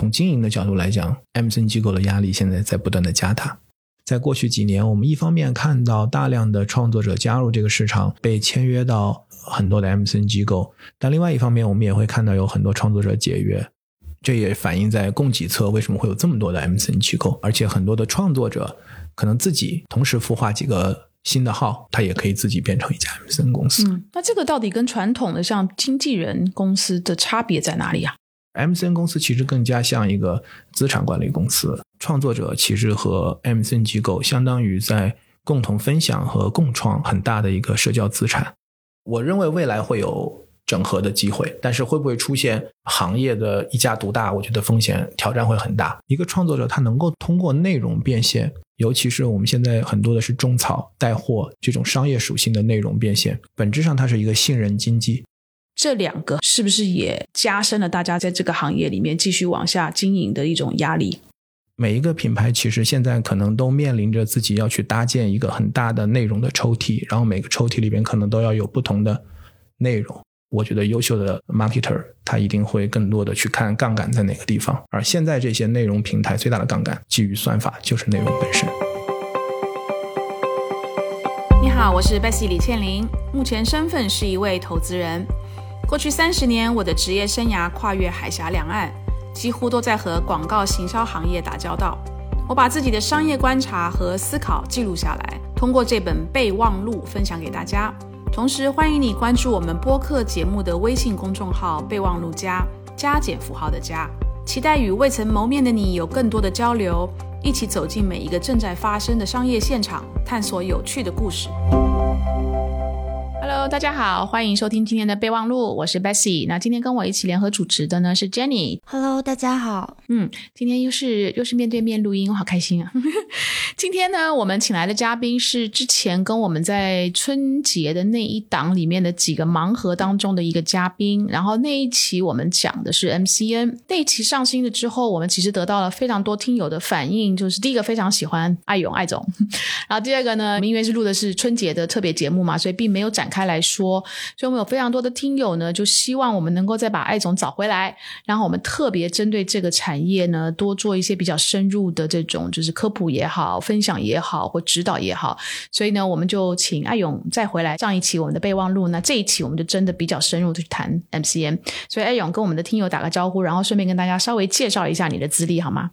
从经营的角度来讲，MCN 机构的压力现在在不断的加大。在过去几年，我们一方面看到大量的创作者加入这个市场，被签约到很多的 MCN 机构，但另外一方面，我们也会看到有很多创作者解约，这也反映在供给侧为什么会有这么多的 MCN 机构，而且很多的创作者可能自己同时孵化几个新的号，他也可以自己变成一家 MCN 公司。那这个到底跟传统的像经纪人公司的差别在哪里啊？MCN 公司其实更加像一个资产管理公司，创作者其实和 MCN 机构相当于在共同分享和共创很大的一个社交资产。我认为未来会有整合的机会，但是会不会出现行业的一家独大？我觉得风险挑战会很大。一个创作者他能够通过内容变现，尤其是我们现在很多的是种草带货这种商业属性的内容变现，本质上它是一个信任经济。这两个是不是也加深了大家在这个行业里面继续往下经营的一种压力？每一个品牌其实现在可能都面临着自己要去搭建一个很大的内容的抽屉，然后每个抽屉里边可能都要有不同的内容。我觉得优秀的 marketer 他一定会更多的去看杠杆在哪个地方，而现在这些内容平台最大的杠杆基于算法就是内容本身。你好，我是 Bessy 李倩玲，目前身份是一位投资人。过去三十年，我的职业生涯跨越海峡两岸，几乎都在和广告行销行业打交道。我把自己的商业观察和思考记录下来，通过这本备忘录分享给大家。同时，欢迎你关注我们播客节目的微信公众号“备忘录加加减符号的加”，期待与未曾谋面的你有更多的交流，一起走进每一个正在发生的商业现场，探索有趣的故事。Hello，大家好，欢迎收听今天的备忘录，我是 Bessy。那今天跟我一起联合主持的呢是 Jenny。Hello，大家好。嗯，今天又是又是面对面录音，我好开心啊！今天呢，我们请来的嘉宾是之前跟我们在春节的那一档里面的几个盲盒当中的一个嘉宾。然后那一期我们讲的是 MCN，那一期上新了之后，我们其实得到了非常多听友的反应，就是第一个非常喜欢艾勇艾总，然后第二个呢，因为是录的是春节的特别节目嘛，所以并没有展开。来说，所以我们有非常多的听友呢，就希望我们能够再把艾总找回来，然后我们特别针对这个产业呢，多做一些比较深入的这种，就是科普也好，分享也好，或指导也好。所以呢，我们就请艾勇再回来上一期我们的备忘录，那这一期我们就真的比较深入的去谈 MCN。所以艾勇跟我们的听友打个招呼，然后顺便跟大家稍微介绍一下你的资历好吗？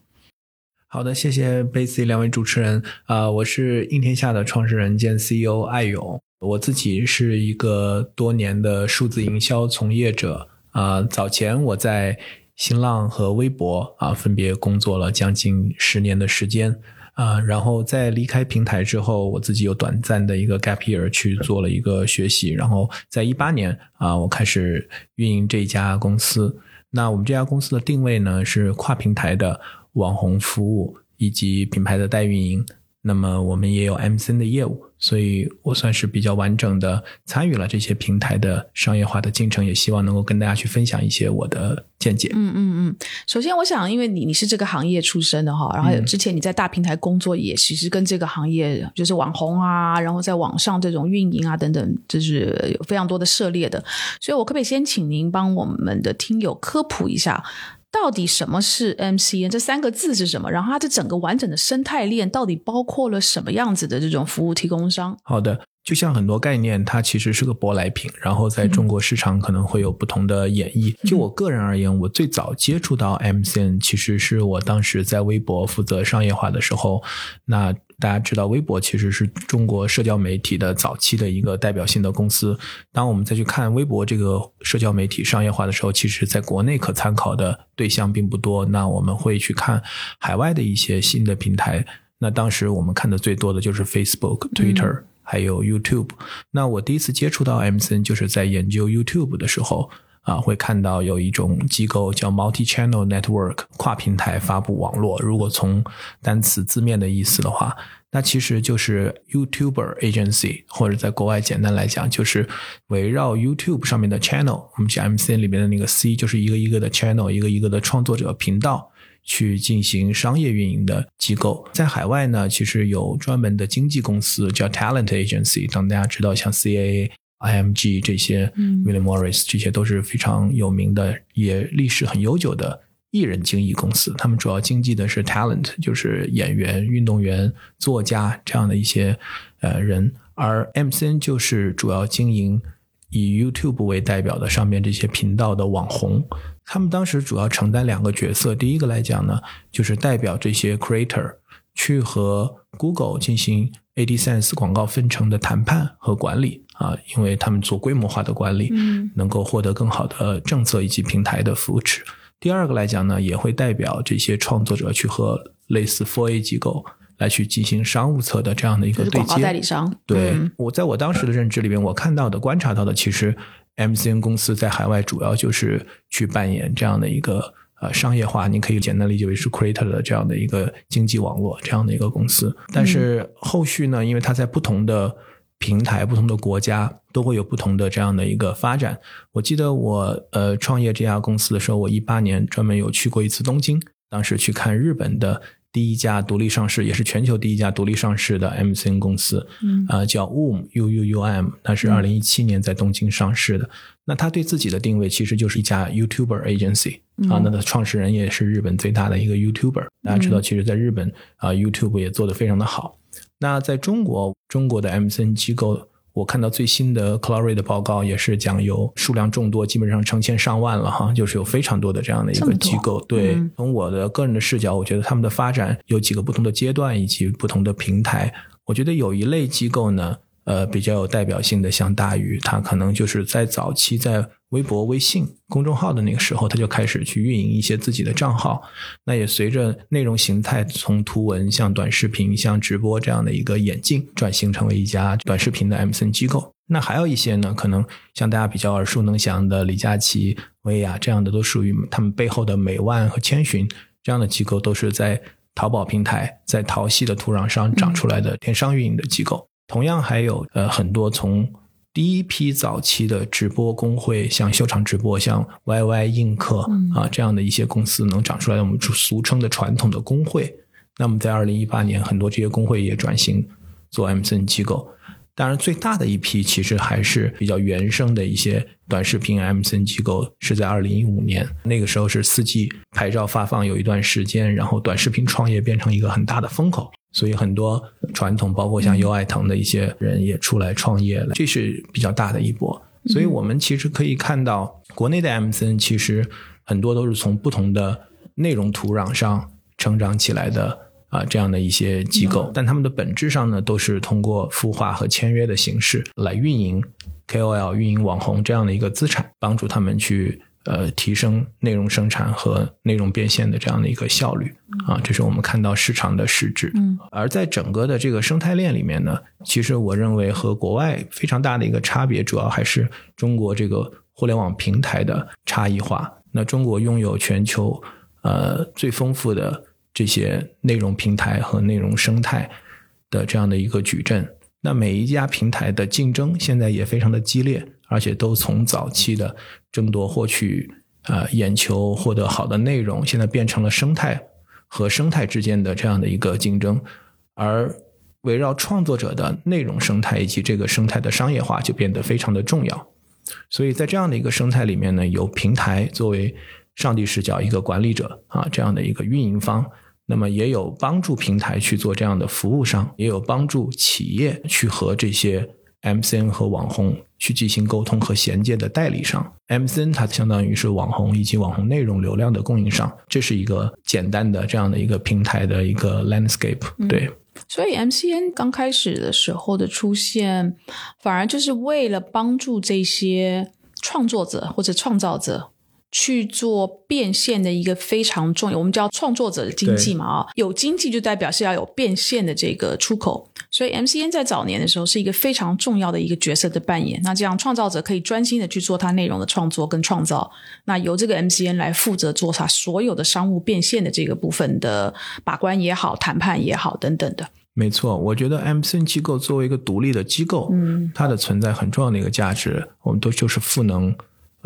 好的，谢谢贝 C 两位主持人。啊，我是应天下的创始人兼 CEO 艾勇。我自己是一个多年的数字营销从业者啊，早前我在新浪和微博啊分别工作了将近十年的时间啊，然后在离开平台之后，我自己有短暂的一个 gap year 去做了一个学习，然后在一八年啊，我开始运营这家公司。那我们这家公司的定位呢是跨平台的网红服务以及品牌的代运营。那么我们也有 MCN 的业务，所以我算是比较完整的参与了这些平台的商业化的进程，也希望能够跟大家去分享一些我的见解。嗯嗯嗯。首先，我想，因为你你是这个行业出身的哈，然后之前你在大平台工作，也其实跟这个行业就是网红啊，然后在网上这种运营啊等等，就是有非常多的涉猎的。所以我可不可以先请您帮我们的听友科普一下？到底什么是 MCN？这三个字是什么？然后它这整个完整的生态链到底包括了什么样子的这种服务提供商？好的，就像很多概念，它其实是个舶来品，然后在中国市场可能会有不同的演绎。就我个人而言，我最早接触到 MCN，其实是我当时在微博负责商业化的时候，那。大家知道，微博其实是中国社交媒体的早期的一个代表性的公司。当我们再去看微博这个社交媒体商业化的时候，其实在国内可参考的对象并不多。那我们会去看海外的一些新的平台。那当时我们看的最多的就是 Facebook、Twitter，还有 YouTube。那我第一次接触到 MCN 就是在研究 YouTube 的时候。啊，会看到有一种机构叫 Multi-Channel Network，跨平台发布网络。如果从单词字面的意思的话，那其实就是 YouTuber Agency，或者在国外简单来讲，就是围绕 YouTube 上面的 Channel。我们讲 MCN 里面的那个 C，就是一个一个的 Channel，一个一个的创作者频道去进行商业运营的机构。在海外呢，其实有专门的经纪公司叫 Talent Agency，当大家知道像 CAA。IMG 这些，William Morris 这些都是非常有名的，也历史很悠久的艺人经纪公司，他们主要经纪的是 talent，就是演员、运动员、作家这样的一些呃人，而 MCN 就是主要经营以 YouTube 为代表的上面这些频道的网红。他们当时主要承担两个角色，第一个来讲呢，就是代表这些 creator 去和 Google 进行 AdSense 广告分成的谈判和管理啊，因为他们做规模化的管理，嗯能够获得更好的政策以及平台的扶持。第二个来讲呢，也会代表这些创作者去和类似 for A 机构来去进行商务侧的这样的一个对接。代理商。对、嗯我在我当时的认知里面，我看到的、观察到的，其实 MCN 公司在海外主要就是去扮演这样的一个呃商业化，你可以简单理解为是 creator 的这样的一个经济网络这样的一个公司。但是后续呢，因为它在不同的平台、不同的国家都会有不同的这样的一个发展。我记得我呃创业这家公司的时候，我一八年专门有去过一次东京，当时去看日本的第一家独立上市，也是全球第一家独立上市的 MCN 公司，嗯呃，叫 UM U U U M，它是二零一七年在东京上市的。那它对自己的定位其实就是一家 YouTuber agency 啊，那它的创始人也是日本最大的一个 YouTuber。大家知道，其实在日本啊、YouTube 也做得非常的好。那在中国，中国的 MCN 机构，我看到最新的 Clarity 的报告也是讲有数量众多，基本上成千上万了哈，就是有非常多的这样的一个机构。对，嗯从我的个人的视角，我觉得他们的发展有几个不同的阶段以及不同的平台。我觉得有一类机构呢，呃，比较有代表性的，像大鱼，他可能就是在早期在微博、微信公众号的那个时候，他就开始去运营一些自己的账号。那也随着内容形态从图文向短视频、向直播这样的一个演进，转型成为一家短视频的 MCN 机构。那还有一些呢，可能像大家比较耳熟能详的李佳琦、薇娅这样的，都属于他们背后的美万和千寻这样的机构，都是在淘宝平台、在淘系的土壤上长出来的电商运营的机构。同样还有呃很多从第一批早期的直播工会，像秀场直播、像 YY 映客嗯啊这样的一些公司能长出来，我们俗称的传统的工会。那么在二零一八年，很多这些工会也转型做 MCN 机构。当然，最大的一批其实还是比较原生的一些短视频 MCN 机构，是在二零一五年，那个时候是四 G 牌照发放有一段时间，然后短视频创业变成一个很大的风口，所以很多传统，包括像优爱腾的一些人也出来创业了，这是比较大的一波。所以我们其实可以看到，国内的 MCN 其实很多都是从不同的内容土壤上成长起来的啊、这样的一些机构，但他们的本质上呢，都是通过孵化和签约的形式来运营 KOL、运营网红这样的一个资产，帮助他们去呃提升内容生产和内容变现的这样的一个效率啊，这是我们看到市场的实质。嗯，而在整个的这个生态链里面呢，其实我认为和国外非常大的一个差别，主要还是中国这个互联网平台的差异化。那中国拥有全球呃最丰富的这些内容平台和内容生态的这样的一个矩阵。那每一家平台的竞争现在也非常的激烈，而且都从早期的争夺获取呃眼球、获得好的内容，现在变成了生态和生态之间的这样的一个竞争，而围绕创作者的内容生态以及这个生态的商业化就变得非常的重要。所以在这样的一个生态里面呢，有平台作为上帝视角一个管理者啊，这样的一个运营方，那么也有帮助平台去做这样的服务商，也有帮助企业去和这些 MCN 和网红去进行沟通和衔接的代理商。MCN 它相当于是网红以及网红内容流量的供应商，这是一个简单的这样的一个平台的一个 landscape。对，所以 MCN 刚开始的时候的出现，反而就是为了帮助这些创作者或者创造者去做变现的一个非常重要，我们叫创作者的经济嘛啊，有经济就代表是要有变现的这个出口。所以 MCN 在早年的时候是一个非常重要的一个角色的扮演。那这样创造者可以专心的去做他内容的创作跟创造，那由这个 MCN 来负责做他所有的商务变现的这个部分的把关也好、谈判也好等等的。没错，我觉得 MCN 机构作为一个独立的机构，嗯，它的存在很重要的一个价值，我们都就是赋能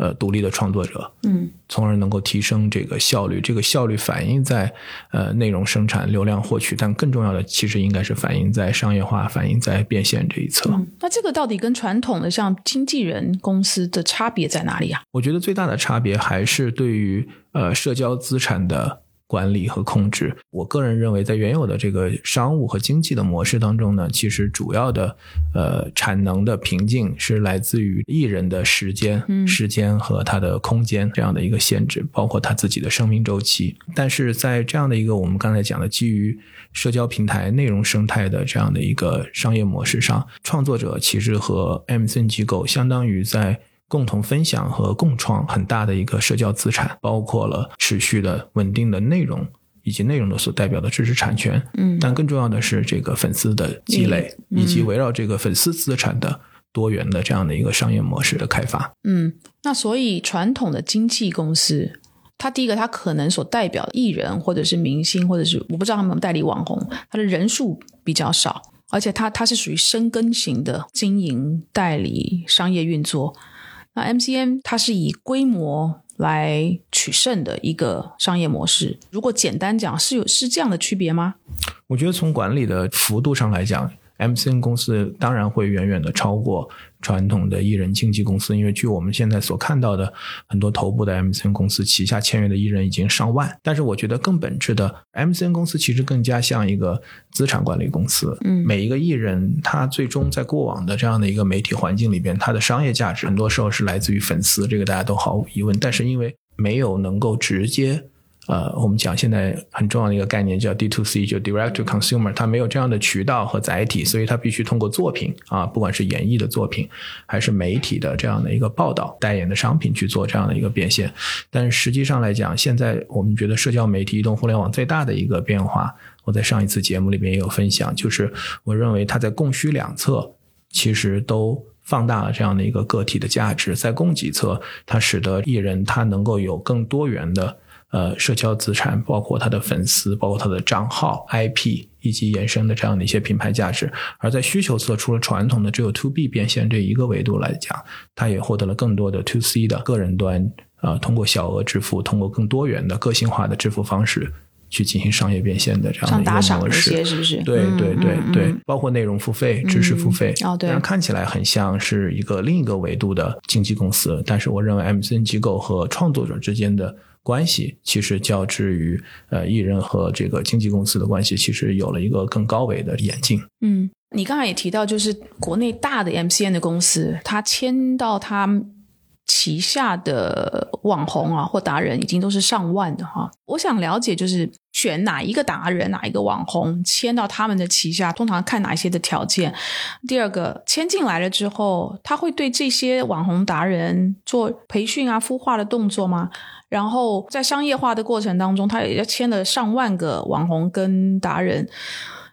呃独立的创作者，嗯从而能够提升这个效率。这个效率反映在呃内容生产、流量获取，但更重要的其实应该是反映在商业化、反映在变现这一侧。嗯，那这个到底跟传统的像经纪人公司的差别在哪里啊？我觉得最大的差别还是对于呃社交资产的管理和控制。我个人认为，在原有的这个商务和经济的模式当中呢，其实主要的呃产能的瓶颈是来自于艺人的时间、嗯时间和他的空间这样的一个限制，包括他自己的生命周期。但是在这样的一个我们刚才讲的基于社交平台内容生态的这样的一个商业模式上，创作者其实和 MCN 机构相当于在共同分享和共创很大的一个社交资产，包括了持续的稳定的内容。以及内容的所代表的知识产权，嗯但更重要的是这个粉丝的积累，嗯以及围绕这个粉丝资产的多元的这样的一个商业模式的开发。嗯，那所以传统的经纪公司，它第一个它可能所代表的艺人或者是明星，或者是我不知道他们代理网红，它的人数比较少，而且它它是属于深耕型的经营、代理、商业运作。那 MCN 它是以规模来取胜的一个商业模式。如果简单讲，是有是这样的区别吗？我觉得从管理的幅度上来讲，MCN 公司当然会远远的超过传统的艺人经纪公司，因为据我们现在所看到的很多头部的 MCN 公司旗下签约的艺人已经上万。但是我觉得更本质的，MCN 公司其实更加像一个资产管理公司。嗯每一个艺人他最终在过往的这样的一个媒体环境里边，他的商业价值很多时候是来自于粉丝，这个大家都毫无疑问。但是因为没有能够直接呃，我们讲现在很重要的一个概念叫 D to C，就 Direct to Consumer，它没有这样的渠道和载体，所以它必须通过作品啊，不管是演绎的作品，还是媒体的这样的一个报道、代言的商品去做这样的一个变现。但实际上来讲，现在我们觉得社交媒体、移动互联网最大的一个变化，我在上一次节目里面也有分享，就是我认为它在供需两侧其实都。放大了这样的一个个体的价值，在供给侧，它使得艺人他能够有更多元的呃社交资产，包括他的粉丝，包括他的账号、IP 以及衍生的这样的一些品牌价值。而在需求侧，除了传统的只有 To B 变现这一个维度来讲，它也获得了更多的 To C 的个人端，呃，通过小额支付，通过更多元的个性化的支付方式去进行商业变现的这样的一个模式。些是不是？对嗯对对对包括内容付费、知识付费，哦对当然看起来很像是一个另一个维度的经纪公司，但是我认为 MCN 机构和创作者之间的关系，其实较之于呃艺人和这个经纪公司的关系，其实有了一个更高维的演进。嗯，你刚才也提到，就是国内大的 MCN 的公司，他签到他旗下的网红啊或达人，已经都是上万的哈。我想了解，就是选哪一个达人、哪一个网红签到他们的旗下，通常看哪一些的条件？第二个，签进来了之后，他会对这些网红达人做培训啊、孵化的动作吗？然后在商业化的过程当中，他也要签了上万个网红跟达人，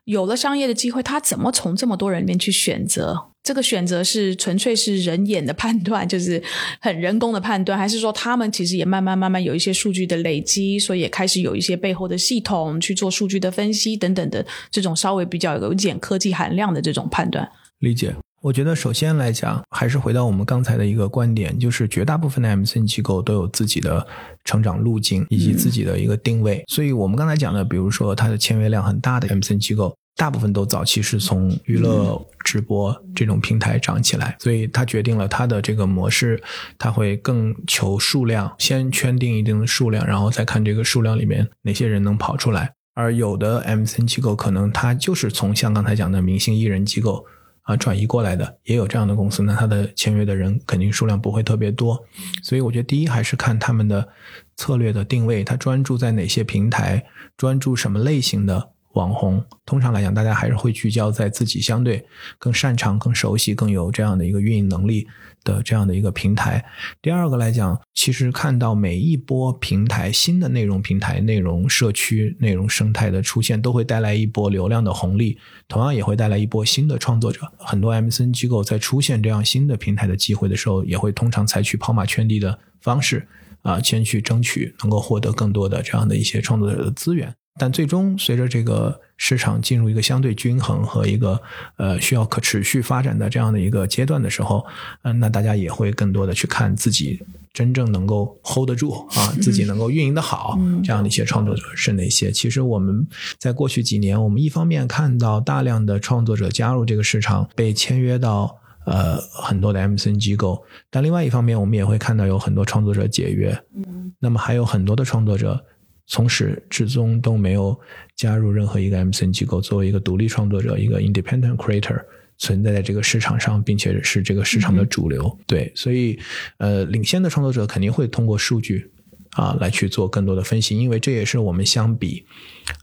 有了商业的机会，他怎么从这么多人里面去选择？这个选择是纯粹是人眼的判断，就是很人工的判断，还是说他们其实也慢慢慢慢有一些数据的累积，所以也开始有一些背后的系统去做数据的分析等等的这种稍微比较有一点科技含量的这种判断？理解。我觉得首先来讲，还是回到我们刚才的一个观点，就是绝大部分的 MCN 机构都有自己的成长路径以及自己的一个定位。所以我们刚才讲的，比如说它的签约量很大的 MCN 机构，大部分都早期是从娱乐直播这种平台涨起来，所以它决定了它的这个模式，它会更求数量，先圈定一定的数量，然后再看这个数量里面哪些人能跑出来。而有的 MCN 机构可能它就是从像刚才讲的明星艺人机构。啊，转移过来的也有这样的公司，那它的签约的人肯定数量不会特别多，所以我觉得第一还是看他们的策略的定位，它专注在哪些平台，专注什么类型的网红。通常来讲，大家还是会聚焦在自己相对更擅长、更熟悉、更有这样的一个运营能力的这样的一个平台。第二个来讲，其实看到每一波平台新的内容平台、内容社区、内容生态的出现，都会带来一波流量的红利，同样也会带来一波新的创作者。很多 MCN 机构在出现这样新的平台的机会的时候，也会通常采取跑马圈地的方式啊，先去争取能够获得更多的这样的一些创作者的资源。但最终随着这个市场进入一个相对均衡和一个呃需要可持续发展的这样的一个阶段的时候，嗯、那大家也会更多的去看自己真正能够 hold 得住啊，自己能够运营的好这样的一些创作者是哪些。其实我们在过去几年，我们一方面看到大量的创作者加入这个市场，被签约到。呃，很多的 MCN 机构，但另外一方面，我们也会看到有很多创作者解约，嗯，那么还有很多的创作者从始至终都没有加入任何一个 MCN 机构，作为一个独立创作者，一个 independent creator 存在在这个市场上，并且是这个市场的主流。对，所以呃，领先的创作者肯定会通过数据啊来去做更多的分析，因为这也是我们相比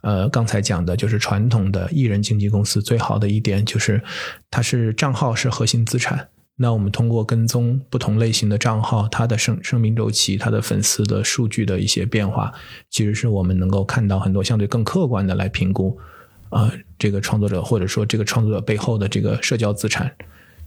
呃刚才讲的，就是传统的艺人经纪公司最好的一点，就是它是账号是核心资产。那我们通过跟踪不同类型的账号，它的生生命周期、它的粉丝的数据的一些变化，其实是我们能够看到很多相对更客观的来评估，呃，这个创作者或者说这个创作者背后的这个社交资产，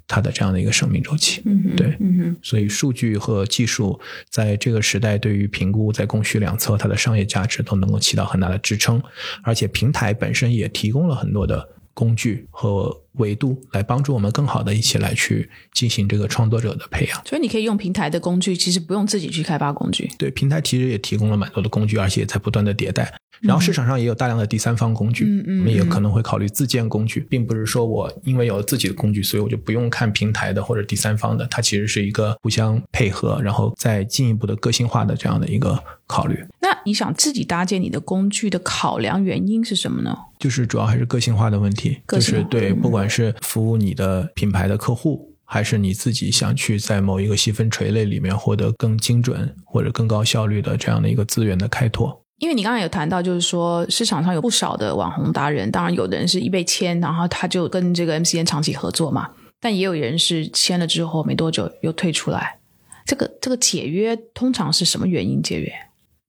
它的这样的一个生命周期。嗯，对，嗯，所以数据和技术在这个时代对于评估在供需两侧它的商业价值都能够起到很大的支撑，而且平台本身也提供了很多的工具和维度来帮助我们更好的一起来去进行这个创作者的培养。所以你可以用平台的工具，其实不用自己去开发工具。对，平台其实也提供了蛮多的工具，而且也在不断的迭代。然后市场上也有大量的第三方工具，嗯嗯我们也可能会考虑自建工具，并不是说我因为有了自己的工具，所以我就不用看平台的或者第三方的，它其实是一个互相配合，然后再进一步的个性化的这样的一个考虑。那你想自己搭建你的工具的考量原因是什么呢？就是主要还是个性化的问题，就是对，不管不管是服务你的品牌的客户，还是你自己想去在某一个细分垂类里面获得更精准或者更高效率的这样的一个资源的开拓。因为你刚才有谈到，就是说市场上有不少的网红达人，当然有的人是一被签，然后他就跟这个 MCN 长期合作嘛，但也有人是签了之后没多久又退出来。这个这个解约通常是什么原因解约？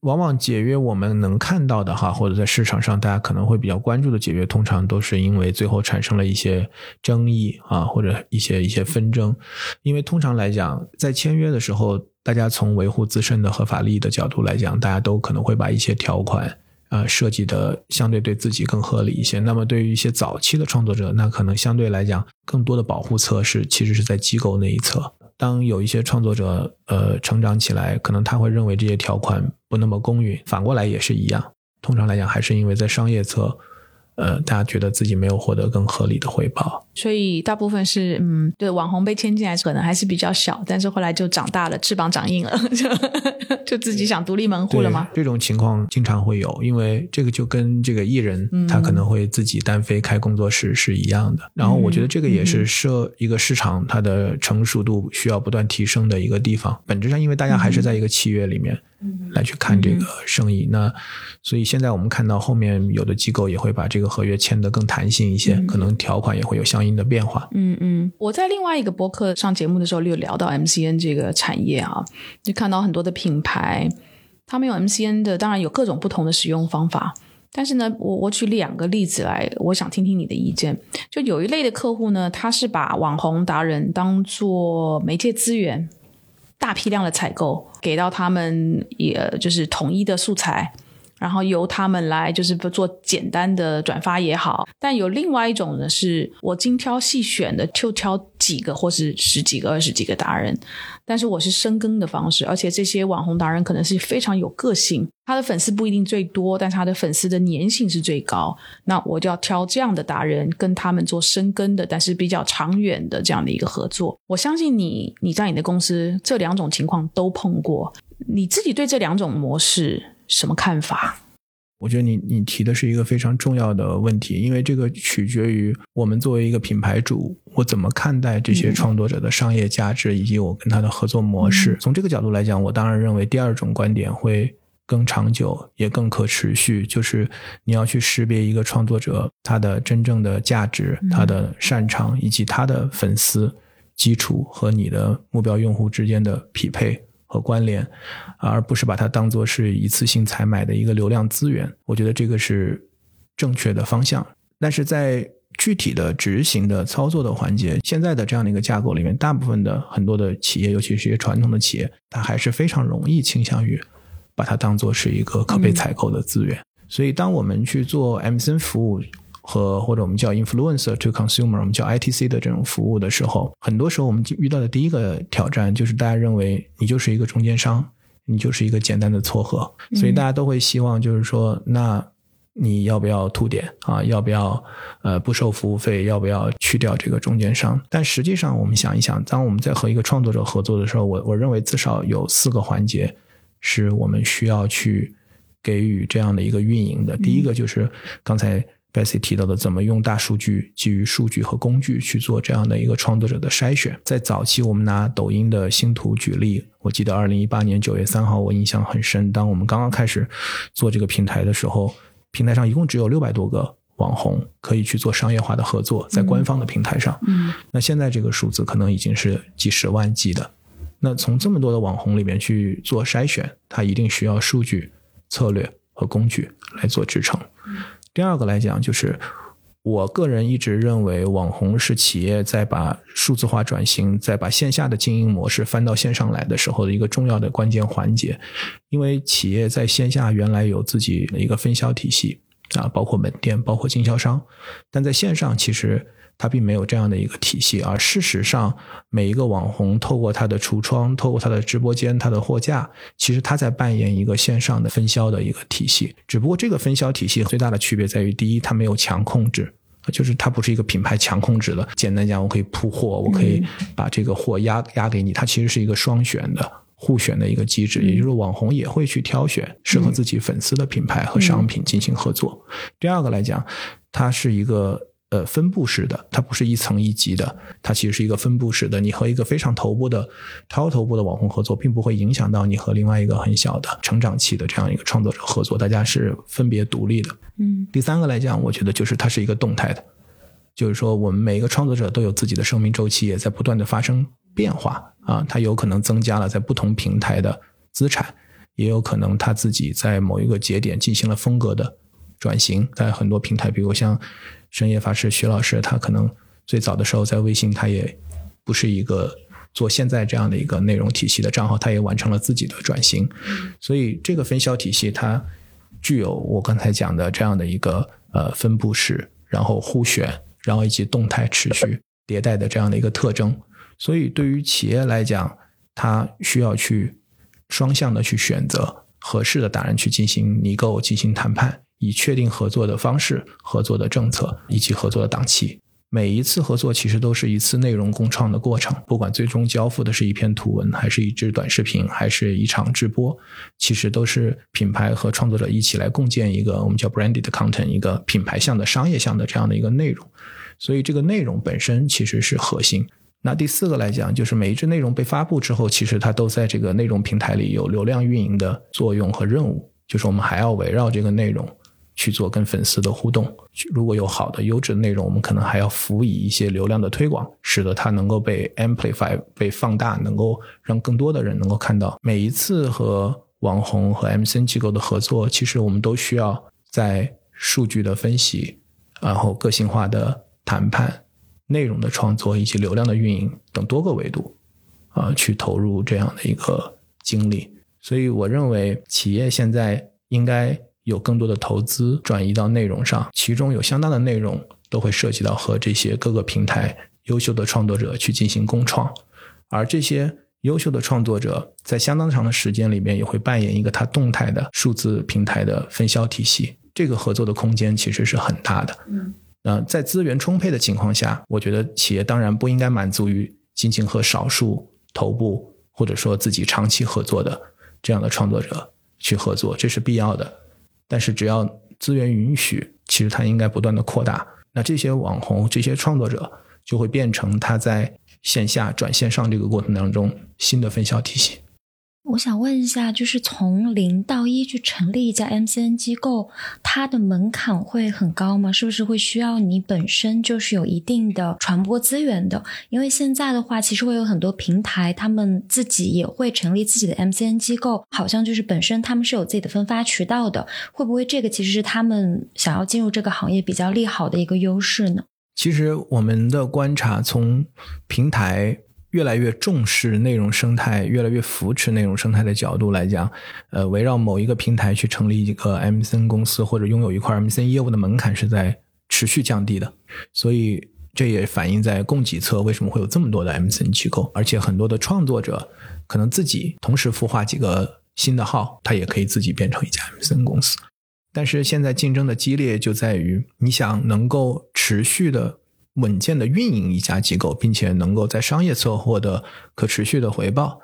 往往解约我们能看到的哈，或者在市场上大家可能会比较关注的解约，通常都是因为最后产生了一些争议啊，或者一些一些纷争。因为通常来讲，在签约的时候，大家从维护自身的合法利益的角度来讲，大家都可能会把一些条款。呃，设计的相对对自己更合理一些。那么，对于一些早期的创作者，那可能相对来讲，更多的保护侧是其实是在机构那一侧。当有一些创作者呃成长起来，可能他会认为这些条款不那么公允，反过来也是一样。通常来讲，还是因为在商业侧，呃，大家觉得自己没有获得更合理的回报。所以大部分是嗯，对网红被签进来可能还是比较小，但是后来就长大了，翅膀长硬了，就 就自己想独立门户了吗？这种情况经常会有，因为这个就跟这个艺人、嗯他可能会自己单飞开工作室是一样的。然后我觉得这个也嗯是设一个市场它的成熟度需要不断提升的一个地方。本质上，因为大家还是在一个契约里面来去看这个生意，那所以现在我们看到后面有的机构也会把这个合约签得更弹性一些，可能条款也会有相应的变化。嗯嗯，我在另外一个博客上节目的时候，有聊到 MCN 这个产业啊，就看到很多的品牌，他们有 MCN 的，当然有各种不同的使用方法。但是呢，我我举两个例子来，我想听听你的意见。就有一类的客户呢，他是把网红达人当做媒介资源，大批量的采购，给到他们也就是统一的素材，然后由他们来就是做简单的转发也好。但有另外一种呢，是我精挑细选的，就挑几个或是十几个、二十几个达人，但是我是深耕的方式，而且这些网红达人可能是非常有个性，他的粉丝不一定最多，但是他的粉丝的粘性是最高。那我就要挑这样的达人，跟他们做深耕的，但是比较长远的这样的一个合作。我相信你，你在你的公司这两种情况都碰过，你自己对这两种模式什么看法？我觉得你你提的是一个非常重要的问题，因为这个取决于我们作为一个品牌主，我怎么看待这些创作者的商业价值，以及我跟他的合作模式。从这个角度来讲，我当然认为第二种观点会更长久，也更可持续。就是你要去识别一个创作者他的真正的价值、他的擅长，以及他的粉丝基础和你的目标用户之间的匹配。和关联，而不是把它当做是一次性采买的一个流量资源。我觉得这个是正确的方向。但是在具体的执行的操作的环节，现在的这样的一个架构里面，大部分的很多的企业，尤其是一些传统的企业，它还是非常容易倾向于把它当做是一个可被采购的资源。所以当我们去做 MCN 服务和或者我们叫 influencer to consumer，我们叫 ITC 的这种服务的时候，很多时候我们遇到的第一个挑战就是大家认为你就是一个中间商，你就是一个简单的撮合，所以大家都会希望就是说那。你要不要吐点啊？要不要呃不收服务费？要不要去掉这个中间商？但实际上，我们想一想，当我们在和一个创作者合作的时候，我我认为至少有四个环节是我们需要去给予这样的一个运营的。第一个就是刚才 Bessy 提到的，怎么用大数据基于数据和工具去做这样的一个创作者的筛选。在早期，我们拿抖音的星图举例，我记得二零一八年九月三号，我印象很深。当我们刚刚开始做这个平台的时候。平台上一共只有六百多个网红可以去做商业化的合作，在官方的平台上。嗯，那现在这个数字可能已经是几十万计的。那从这么多的网红里面去做筛选，它一定需要数据、策略和工具来做支撑。第二个来讲，就是我个人一直认为，网红是企业在把数字化转型、在把线下的经营模式翻到线上来的时候的一个重要的关键环节。因为企业在线下原来有自己的一个分销体系啊，包括门店，包括经销商，但在线上其实它并没有这样的一个体系。而事实上，每一个网红透过他的橱窗，透过他的直播间，他的货架，其实他在扮演一个线上的分销的一个体系。只不过这个分销体系最大的区别在于，第一，它没有强控制，就是它不是一个品牌强控制的。简单讲，我可以铺货，我可以把这个货压压给你，它其实是一个双选的。互选的一个机制，也就是网红也会去挑选适合自己粉丝的品牌和商品进行合作。第二个来讲，它是一个呃分布式的，它不是一层一级的，它其实是一个分布式的。你和一个非常头部的超头部的网红合作，并不会影响到你和另外一个很小的成长期的这样一个创作者合作，大家是分别独立的。嗯，第三个来讲，我觉得就是它是一个动态的，就是说我们每一个创作者都有自己的生命周期，也在不断的发生变化。啊，它有可能增加了在不同平台的资产，也有可能他自己在某一个节点进行了风格的转型。在很多平台，比如像深夜法师徐老师，他可能最早的时候在微信，他也不是一个做现在这样的一个内容体系的账号，他也完成了自己的转型。所以这个分销体系，它具有我刚才讲的这样的一个呃分布式，然后互选，然后以及动态持续 迭代的这样的一个特征。所以，对于企业来讲，它需要去双向的去选择合适的达人去进行拟购、进行谈判，以确定合作的方式、合作的政策以及合作的档期。每一次合作其实都是一次内容共创的过程，不管最终交付的是一篇图文，还是一支短视频，还是一场直播，其实都是品牌和创作者一起来共建一个我们叫 branded content，一个品牌向的、商业向的这样的一个内容。所以，这个内容本身其实是核心。那第四个来讲，就是每一支内容被发布之后，其实它都在这个内容平台里有流量运营的作用和任务。就是我们还要围绕这个内容去做跟粉丝的互动。如果有好的优质的内容，我们可能还要辅以一些流量的推广，使得它能够被 amplify 被放大，能够让更多的人能够看到。每一次和网红和 MCN 机构的合作，其实我们都需要在数据的分析，然后个性化的谈判。内容的创作以及流量的运营等多个维度，啊，去投入这样的一个精力。所以，我认为企业现在应该有更多的投资转移到内容上，其中有相当的内容都会涉及到和这些各个平台优秀的创作者去进行共创，而这些优秀的创作者在相当长的时间里面也会扮演一个它动态的数字平台的分销体系。这个合作的空间其实是很大的。嗯。呃，在资源充沛的情况下，我觉得企业当然不应该满足于仅仅和少数头部或者说自己长期合作的这样的创作者去合作，这是必要的。但是只要资源允许，其实它应该不断的扩大。那这些网红、这些创作者就会变成他在线下转线上这个过程当中新的分销体系。我想问一下，就是从零到一去成立一家 MCN 机构，它的门槛会很高吗？是不是会需要你本身就是有一定的传播资源的？因为现在的话，其实会有很多平台，他们自己也会成立自己的 MCN 机构，好像就是本身他们是有自己的分发渠道的。会不会这个其实是他们想要进入这个行业比较利好的一个优势呢？其实我们的观察，从平台。越来越重视内容生态，越来越扶持内容生态的角度来讲，呃，围绕某一个平台去成立一个 MCN 公司或者拥有一块 MCN 业务的门槛是在持续降低的，所以这也反映在供给侧为什么会有这么多的 MCN 机构，而且很多的创作者可能自己同时孵化几个新的号，他也可以自己变成一家 MCN 公司。但是现在竞争的激烈就在于，你想能够持续的。稳健的运营一家机构，并且能够在商业侧获得可持续的回报，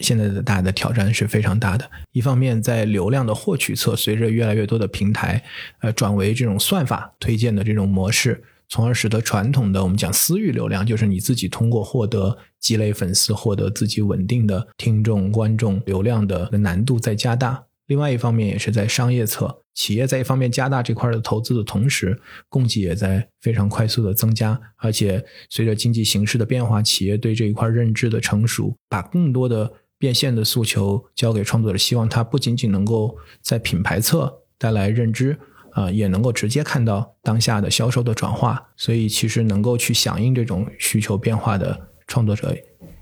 现在的大的挑战是非常大的。一方面，在流量的获取侧，随着越来越多的平台呃转为这种算法推荐的这种模式，从而使得传统的我们讲私域流量，就是你自己通过获得积累粉丝、获得自己稳定的听众、观众流量的难度在加大。另外一方面，也是在商业侧。企业在一方面加大这块的投资的同时，供给也在非常快速的增加，而且随着经济形势的变化，企业对这一块认知的成熟，把更多的变现的诉求交给创作者，希望他不仅仅能够在品牌侧带来认知，啊，也能够直接看到当下的销售的转化。所以，其实能够去响应这种需求变化的创作者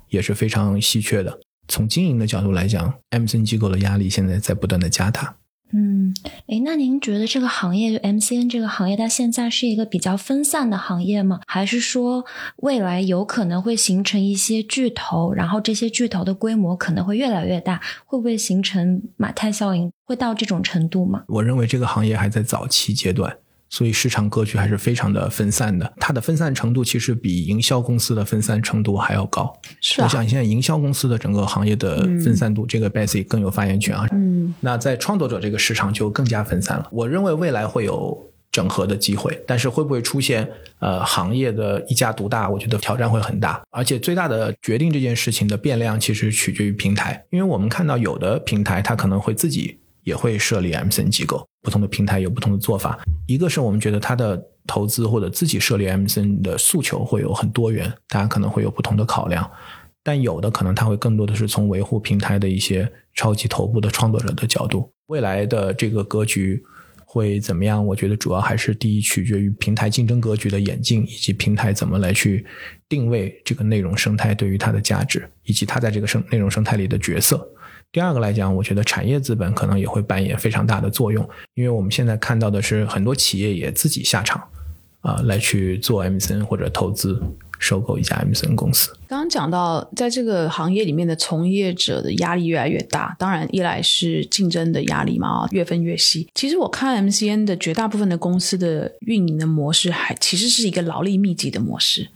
也是非常稀缺的。从经营的角度来讲，MCN 机构的压力现在在不断的加大。嗯，诶，那您觉得这个行业就 MCN 这个行业，它现在是一个比较分散的行业吗？还是说未来有可能会形成一些巨头，然后这些巨头的规模可能会越来越大？会不会形成马太效应？会到这种程度吗？我认为这个行业还在早期阶段。所以市场格局还是非常的分散的，它的分散程度其实比营销公司的分散程度还要高。是啊，我想现在营销公司的整个行业的分散度，这个 Bessy 更有发言权啊。嗯，那在创作者这个市场就更加分散了。我认为未来会有整合的机会，但是会不会出现呃行业的一家独大，我觉得挑战会很大。而且最大的决定这件事情的变量，其实取决于平台，因为我们看到有的平台它可能会自己。也会设立 MCN 机构，不同的平台有不同的做法。一个是我们觉得它的投资或者自己设立 MCN 的诉求会有很多元，大家可能会有不同的考量。但有的可能它会更多的是从维护平台的一些超级头部的创作者的角度。未来的这个格局会怎么样？我觉得主要还是第一取决于平台竞争格局的演进，以及平台怎么来去定位这个内容生态对于它的价值，以及它在这个生内容生态里的角色。第二个来讲，我觉得产业资本可能也会扮演非常大的作用，因为我们现在看到的是很多企业也自己下场，啊，来去做 MCN 或者投资收购一家 MCN 公司。刚刚讲到，在这个行业里面的从业者的压力越来越大，当然一来是竞争的压力嘛，越分越细。其实我看 MCN 的绝大部分的公司的运营的模式，还其实是一个劳力密集的模式。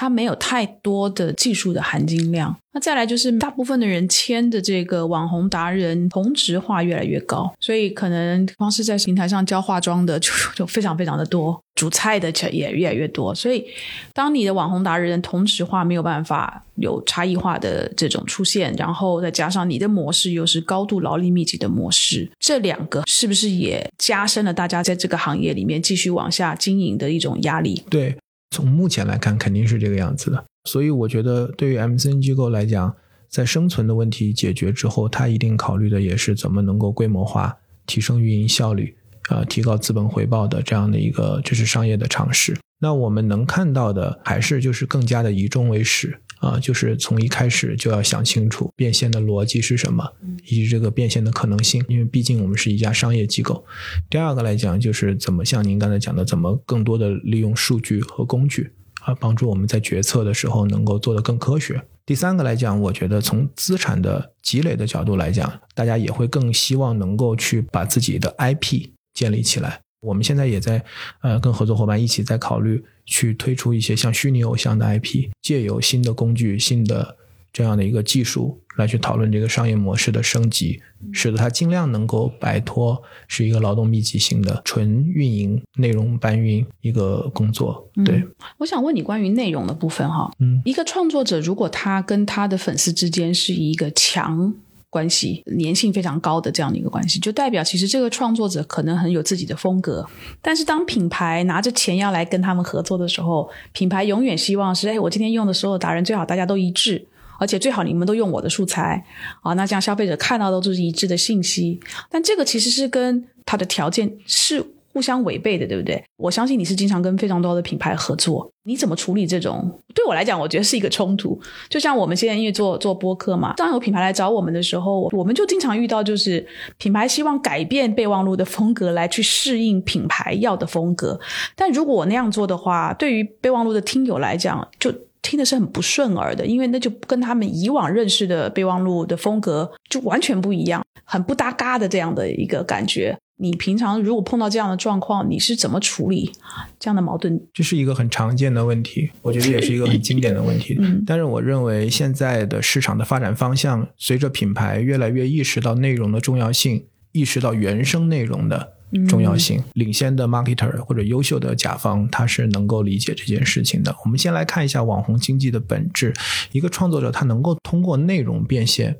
它没有太多的技术的含金量。那再来就是，大部分的人签的这个网红达人同质化越来越高，所以可能光是在平台上教化妆的就就非常非常的多，煮菜的也越来越多。所以，当你的网红达人同质化没有办法有差异化的这种出现，然后再加上你的模式又是高度劳力密集的模式，这两个是不是也加深了大家在这个行业里面继续往下经营的一种压力？对。从目前来看，肯定是这个样子的。所以我觉得，对于 MCN 机构来讲，在生存的问题解决之后，它一定考虑的也是怎么能够规模化、提升运营效率，呃，提高资本回报的这样的一个就是商业的尝试。那我们能看到的，还是就是更加的以终为始。啊，就是从一开始就要想清楚变现的逻辑是什么，以及这个变现的可能性。因为毕竟我们是一家商业机构。第二个来讲，就是怎么像您刚才讲的，怎么更多的利用数据和工具啊，帮助我们在决策的时候能够做得更科学。第三个来讲，我觉得从资产的积累的角度来讲，大家也会更希望能够去把自己的 IP 建立起来。我们现在也在呃跟合作伙伴一起在考虑。去推出一些像虚拟偶像的 IP，借由新的工具、新的这样的一个技术来去讨论这个商业模式的升级，使得它尽量能够摆脱是一个劳动密集型的纯运营、内容搬运一个工作。对，我想问你关于内容的部分哈，嗯，一个创作者如果他跟他的粉丝之间是一个强。关系粘性非常高的这样的一个关系，就代表其实这个创作者可能很有自己的风格。但是当品牌拿着钱要来跟他们合作的时候，品牌永远希望是：哎，我今天用的所有达人最好大家都一致，而且最好你们都用我的素材啊。那这样消费者看到的都是一致的信息。但这个其实是跟他的条件是互相违背的，对不对？我相信你是经常跟非常多的品牌合作，你怎么处理这种？对我来讲，我觉得是一个冲突。就像我们现在因为做做播客嘛，当有品牌来找我们的时候，我们就经常遇到，就是品牌希望改变备忘录的风格来去适应品牌要的风格。但如果我那样做的话，对于备忘录的听友来讲，就听的是很不顺耳的，因为那就跟他们以往认识的备忘录的风格就完全不一样，很不搭嘎的这样的一个感觉。你平常如果碰到这样的状况，你是怎么处理这样的矛盾？这是一个很常见的问题，我觉得也是一个很经典的问题。嗯 但是我认为现在的市场的发展方向，随着品牌越来越意识到内容的重要性，意识到原生内容的重要性，领先的 marketer 或者优秀的甲方，他是能够理解这件事情的。我们先来看一下网红经济的本质，一个创作者他能够通过内容变现。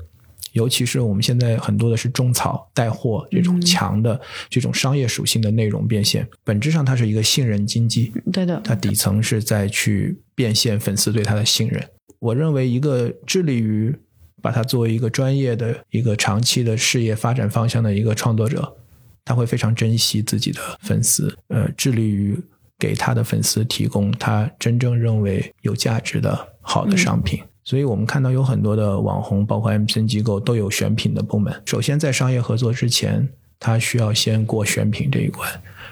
尤其是我们现在很多的是种草带货这种强的、这种商业属性的内容变现，本质上它是一个信任经济，对的，它底层是在去变现粉丝对它的信任。我认为一个致力于把它作为一个专业的一个长期的事业发展方向的一个创作者，他会非常珍惜自己的粉丝，呃，致力于给他的粉丝提供他真正认为有价值的好的商品。所以我们看到有很多的网红，包括 MCN 机构都有选品的部门。首先，在商业合作之前，他需要先过选品这一关，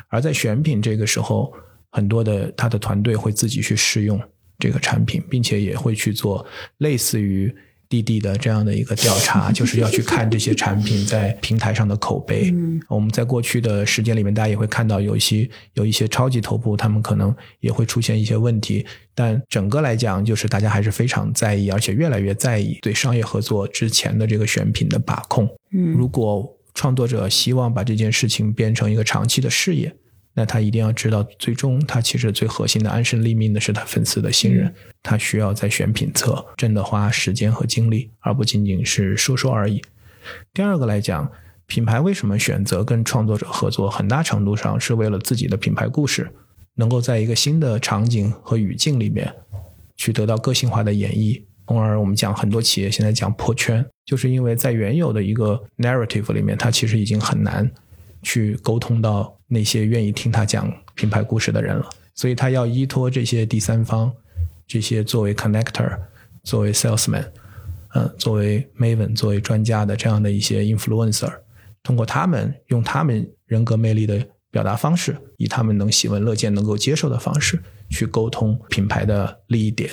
而在选品这个时候，很多的他的团队会自己去试用这个产品，并且也会去做类似于滴滴的这样的一个调查，就是要去看这些产品在平台上的口碑。嗯我们在过去的时间里面，大家也会看到有一些有一些超级头部，他们可能也会出现一些问题，但整个来讲，就是大家还是非常在意，而且越来越在意对商业合作之前的这个选品的把控。嗯如果创作者希望把这件事情变成一个长期的事业，那他一定要知道，最终他其实最核心的安身立命的是他粉丝的信任。他需要在选品侧真的花时间和精力，而不仅仅是说说而已。第二个来讲，品牌为什么选择跟创作者合作，很大程度上是为了自己的品牌故事能够在一个新的场景和语境里面去得到个性化的演绎。从而我们讲很多企业现在讲破圈，就是因为在原有的一个 narrative 里面，它其实已经很难去沟通到那些愿意听他讲品牌故事的人了，所以他要依托这些第三方，这些作为 connector，作为 salesman，嗯，作为 maven，作为专家的这样的一些 influencer，通过他们用他们人格魅力的表达方式，以他们能喜闻乐见、能够接受的方式去沟通品牌的利益点，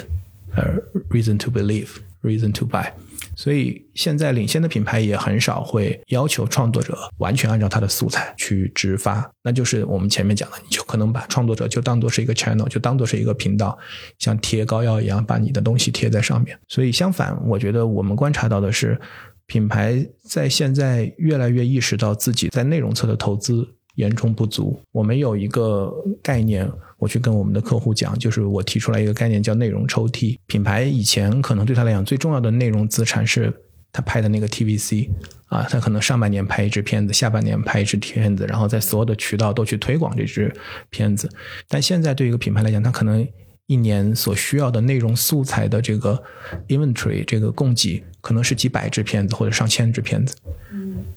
呃，reason to believe，reason to buy。所以现在领先的品牌也很少会要求创作者完全按照他的素材去直发，那就是我们前面讲的，你就可能把创作者就当做是一个 channel，就当做是一个频道，像贴膏药一样把你的东西贴在上面。所以相反，我觉得我们观察到的是，品牌在现在越来越意识到自己在内容侧的投资严重不足。我们有一个概念，我去跟我们的客户讲，就是我提出来一个概念叫内容抽屉。品牌以前可能对他来讲最重要的内容资产是他拍的那个 TVC 啊，他可能上半年拍一支片子，下半年拍一支片子，然后在所有的渠道都去推广这支片子。但现在对一个品牌来讲，他可能一年所需要的内容素材的这个 inventory 这个供给，可能是几百支片子或者上千支片子。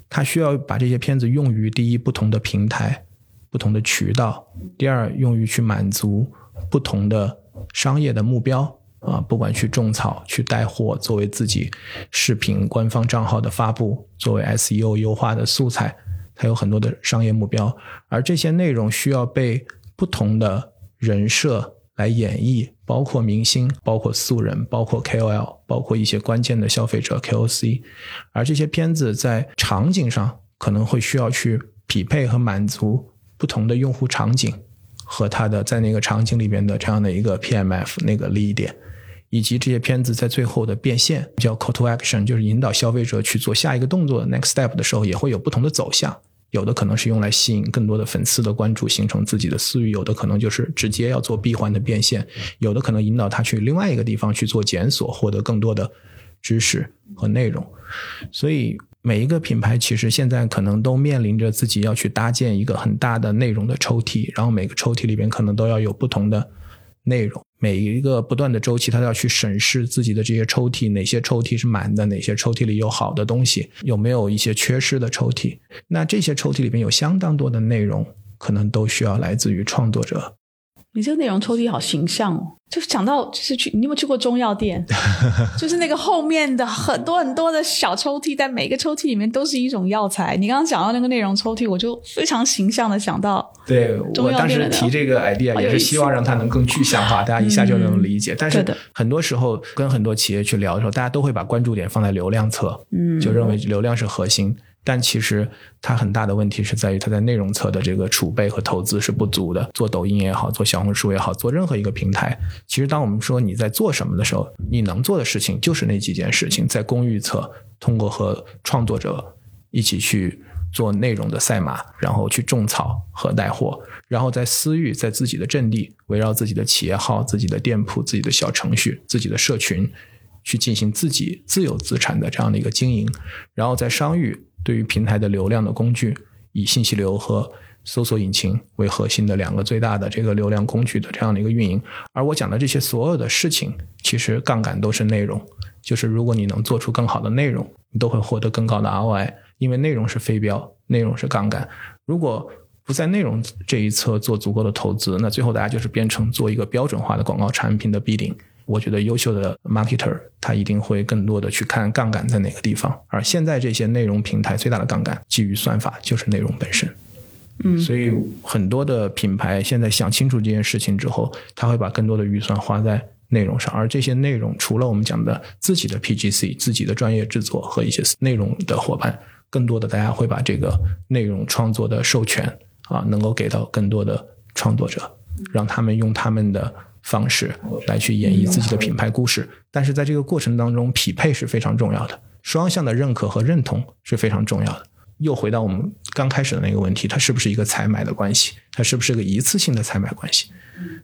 它需要把这些片子用于第一不同的平台、不同的渠道；第二，用于去满足不同的商业的目标啊，不管去种草、去带货，作为自己视频官方账号的发布，作为 SEO 优化的素材，它有很多的商业目标，而这些内容需要被不同的人设来演绎，包括明星，包括素人，包括 KOL，包括一些关键的消费者 KOC，而这些片子在场景上可能会需要去匹配和满足不同的用户场景和它的在那个场景里边的这样的一个 PMF 那个利益点。以及这些片子在最后的变现叫 call to action，就是引导消费者去做下一个动作 next step 的时候，也会有不同的走向。有的可能是用来吸引更多的粉丝的关注，形成自己的私域；有的可能就是直接要做闭环的变现；有的可能引导他去另外一个地方去做检索，获得更多的知识和内容。所以每一个品牌其实现在可能都面临着自己要去搭建一个很大的内容的抽屉，然后每个抽屉里边可能都要有不同的内容。每一个不断的周期，他都要去审视自己的这些抽屉，哪些抽屉是满的，哪些抽屉里有好的东西，有没有一些缺失的抽屉。那这些抽屉里面有相当多的内容，可能都需要来自于创作者。你这个内容抽屉好形象哦，就是讲到就是去，你有没有去过中药店？就是那个后面的很多很多的小抽屉，在每个抽屉里面都是一种药材。你刚刚讲到那个内容抽屉，我就非常形象的想到，对我当时提这个 idea 也是希望让它能更具象化，大家一下就能理解。但是很多时候跟很多企业去聊的时候，大家都会把关注点放在流量侧，嗯，就认为流量是核心。但其实它很大的问题是在于它在内容侧的这个储备和投资是不足的。做抖音也好，做小红书也好，做任何一个平台，其实当我们说你在做什么的时候，你能做的事情就是那几件事情。在公域侧，通过和创作者一起去做内容的赛马，然后去种草和带货；然后在私域，在自己的阵地，围绕自己的企业号、自己的店铺、自己的小程序、自己的社群，去进行自己自有资产的这样的一个经营；然后在商域。对于平台的流量的工具，以信息流和搜索引擎为核心的两个最大的这个流量工具的这样的一个运营，而我讲的这些所有的事情，其实杠杆都是内容。就是如果你能做出更好的内容，你都会获得更高的 ROI，因为内容是飞镖，内容是杠杆。如果不在内容这一侧做足够的投资，那最后大家就是变成做一个标准化的广告产品的必顶。我觉得优秀的 marketer 他一定会更多的去看杠杆在哪个地方，而现在这些内容平台最大的杠杆基于算法就是内容本身，嗯，所以很多的品牌现在想清楚这件事情之后，他会把更多的预算花在内容上，而这些内容除了我们讲的自己的 PGC、自己的专业制作和一些内容的伙伴，更多的大家会把这个内容创作的授权啊，能够给到更多的创作者，让他们用他们的。方式来去演绎自己的品牌故事，但是在这个过程当中，匹配是非常重要的，双向的认可和认同是非常重要的。又回到我们刚开始的那个问题，它是不是一个采买的关系？它是不是个一次性的采买关系？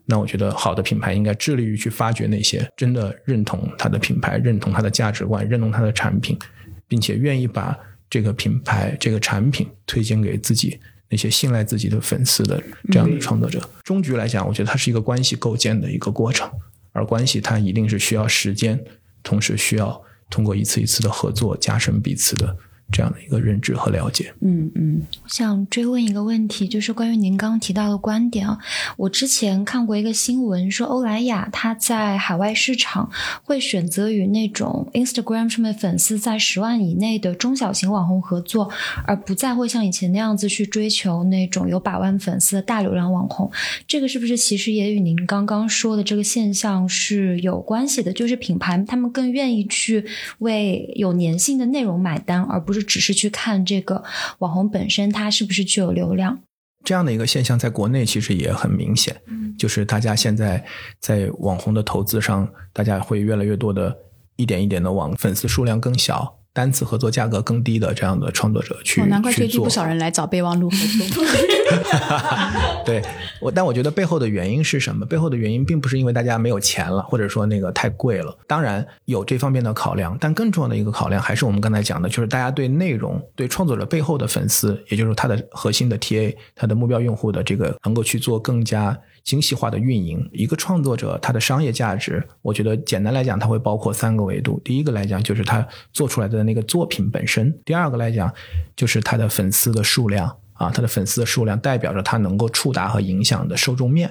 那我觉得好的品牌应该致力于去发掘那些真的认同它的品牌、认同它的价值观、认同它的产品，并且愿意把这个品牌、这个产品推荐给自己。那些信赖自己的粉丝的这样的创作者，终局来讲，我觉得它是一个关系构建的一个过程，而关系它一定是需要时间，同时需要通过一次一次的合作加深彼此的。这样的一个认知和了解，嗯嗯，我想追问一个问题，就是关于您刚刚提到的观点啊。我之前看过一个新闻，说欧莱雅它在海外市场会选择与那种 Instagram 上面粉丝在十万以内的中小型网红合作，而不再会像以前那样子去追求那种有百万粉丝的大流量网红。这个是不是其实也与您刚刚说的这个现象是有关系的？就是品牌他们更愿意去为有粘性的内容买单，而不是只是去看这个网红本身，它是不是具有流量？这样的一个现象，在国内其实也很明显，就是大家现在在网红的投资上，大家会越来越多的，一点一点的往粉丝数量更小。单次合作价格更低的这样的创作者去难怪最近不少人来找备忘录合作。对，我但我觉得背后的原因是什么？背后的原因并不是因为大家没有钱了，或者说那个太贵了。当然有这方面的考量，但更重要的一个考量还是我们刚才讲的，就是大家对内容、对创作者背后的粉丝，也就是他的核心的 TA、他的目标用户的这个，能够去做更加。精细化的运营，一个创作者他的商业价值，我觉得简单来讲，它会包括三个维度。第一个来讲，就是他做出来的那个作品本身；第二个来讲，就是他的粉丝的数量啊，他的粉丝的数量代表着他能够触达和影响的受众面；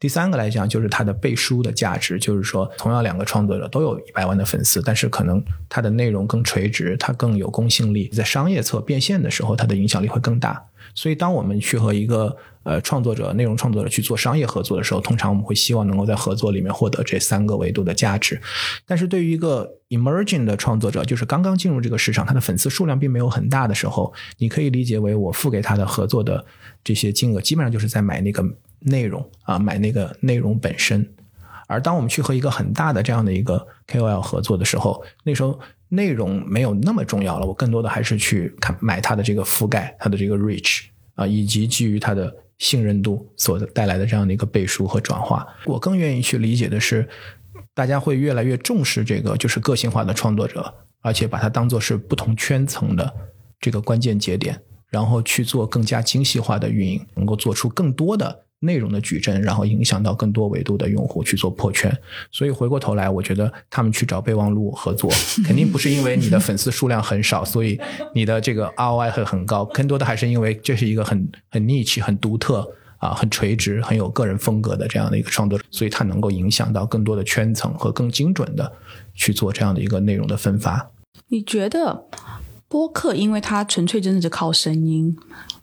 第三个来讲，就是他的背书的价值，就是说，同样两个创作者都有一百万的粉丝，但是可能他的内容更垂直，他更有公信力，在商业侧变现的时候，他的影响力会更大。所以，当我们去和一个呃创作者、内容创作者去做商业合作的时候，通常我们会希望能够在合作里面获得这三个维度的价值。但是对于一个 emerging 的创作者，就是刚刚进入这个市场，他的粉丝数量并没有很大的时候，你可以理解为我付给他的合作的这些金额，基本上就是在买那个内容啊，买那个内容本身。而当我们去和一个很大的这样的一个 KOL 合作的时候，那时候。内容没有那么重要了，我更多的还是去看买它的这个覆盖，它的这个 reach 啊，以及基于它的信任度所带来的这样的一个背书和转化。我更愿意去理解的是，大家会越来越重视这个就是个性化的创作者，而且把它当做是不同圈层的这个关键节点，然后去做更加精细化的运营，能够做出更多的内容的矩阵，然后影响到更多维度的用户去做破圈。所以回过头来，我觉得他们去找备忘录合作，肯定不是因为你的粉丝数量很少，所以你的这个 ROI 会很高，更多的还是因为这是一个很很 niche、很独特啊、很垂直、很有个人风格的这样的一个创作者，所以它能够影响到更多的圈层和更精准的去做这样的一个内容的分发。你觉得播客，因为它纯粹真的是靠声音，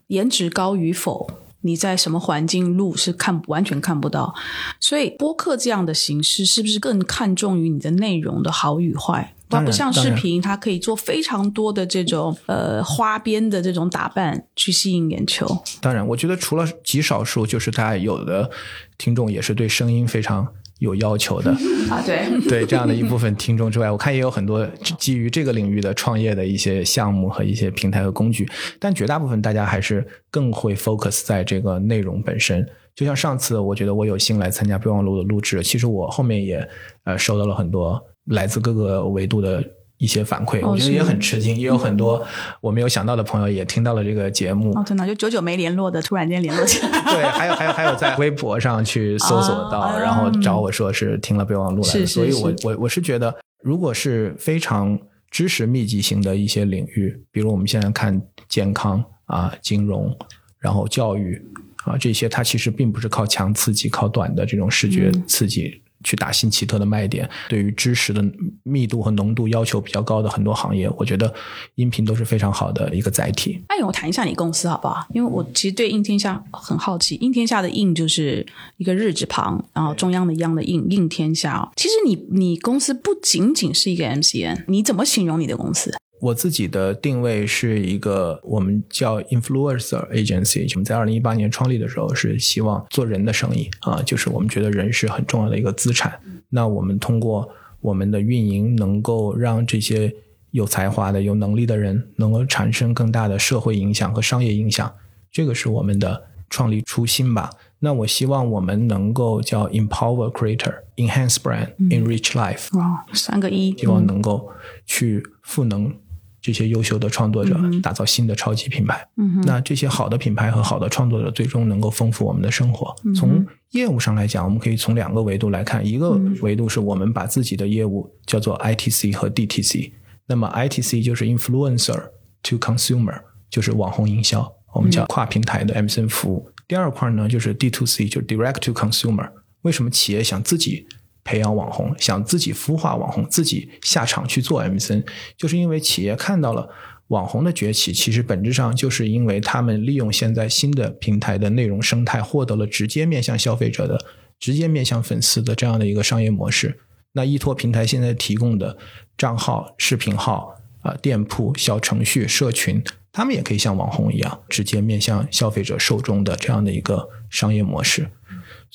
颜值高与否，你在什么环境录是看完全看不到，所以播客这样的形式是不是更看重于你的内容的好与坏？它不像视频，它可以做非常多的这种呃花边的这种打扮去吸引眼球。当然，我觉得除了极少数，就是大家有的听众也是对声音非常有要求的，啊，对，对这样的一部分听众之外，我看也有很多基于这个领域的创业的一些项目和一些平台和工具，但绝大部分大家还是更会 focus 在这个内容本身。就像上次，我觉得我有幸来参加备忘录的录制，其实我后面也呃收到了很多来自各个维度的一些反馈，哦我觉得也很吃惊，也有很多我没有想到的朋友也听到了这个节目，哦，真的就久久没联络的，突然间联络起来。对，还有还有还有在微博上去搜索到，啊然后找我说是听了备忘录来的，是是所以我我我是觉得，如果是非常知识密集型的一些领域，比如我们现在看健康啊、金融，然后教育啊这些，它其实并不是靠强刺激、靠短的这种视觉刺激。去打新奇特的卖点，对于知识的密度和浓度要求比较高的很多行业，我觉得音频都是非常好的一个载体。哎，我谈一下你公司好不好？因为我其实对应天下很好奇。应天下的应就是一个日字旁，然后中央的央的应，应天下。其实你你公司不仅仅是一个 MCN，你怎么形容你的公司？我自己的定位是一个我们叫 influencer agency，我们在二零一八年创立的时候是希望做人的生意啊，就是我们觉得人是很重要的一个资产。那我们通过我们的运营，能够让这些有才华的、有能力的人能够产生更大的社会影响和商业影响，这个是我们的创立初心吧。那我希望我们能够叫 empower creator, enhance brand, enrich life。哇，三个一，希望能够去赋能这些优秀的创作者，打造新的超级品牌。嗯，那这些好的品牌和好的创作者，最终能够丰富我们的生活。从业务上来讲，我们可以从两个维度来看，一个维度是我们把自己的业务叫做 ITC 和 DTC。那么 ITC 就是 influencer to consumer，就是网红营销，我们叫跨平台的 MCN 服务。第二块呢，就是 D to C，就是 direct to consumer。为什么企业想自己培养网红，想自己孵化网红，自己下场去做 MCN，就是因为企业看到了网红的崛起，其实本质上就是因为他们利用现在新的平台的内容生态，获得了直接面向消费者的、直接面向粉丝的这样的一个商业模式。那依托平台现在提供的账号、视频号啊、店铺、小程序、社群，他们也可以像网红一样，直接面向消费者受众的这样的一个商业模式。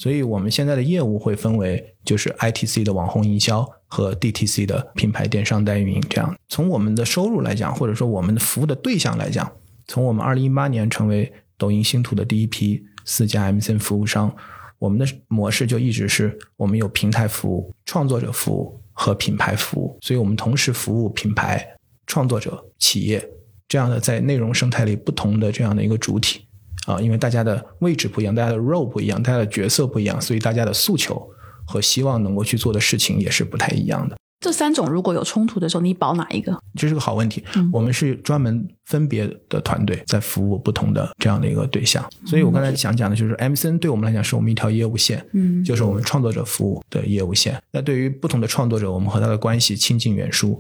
所以我们现在的业务会分为就是 ITC 的网红营销和 DTC 的品牌电商代运营。这样，从我们的收入来讲，或者说我们的服务的对象来讲，从我们二零一八年成为抖音星图的第一批四家 MCN 服务商，我们的模式就一直是我们有平台服务、创作者服务和品牌服务，所以我们同时服务品牌、创作者、企业这样的在内容生态里不同的这样的一个主体。啊，因为大家的位置不一样，大家的 role 不一样，大家的角色不一样，所以大家的诉求和希望能够去做的事情也是不太一样的。这三种如果有冲突的时候，你保哪一个？这是个好问题。我们是专门分别的团队在服务不同的这样的一个对象，所以我刚才想讲的就是 MCN 对我们来讲是我们一条业务线，嗯就是我们创作者服务的业务线。那对于不同的创作者，我们和他的关系亲近远疏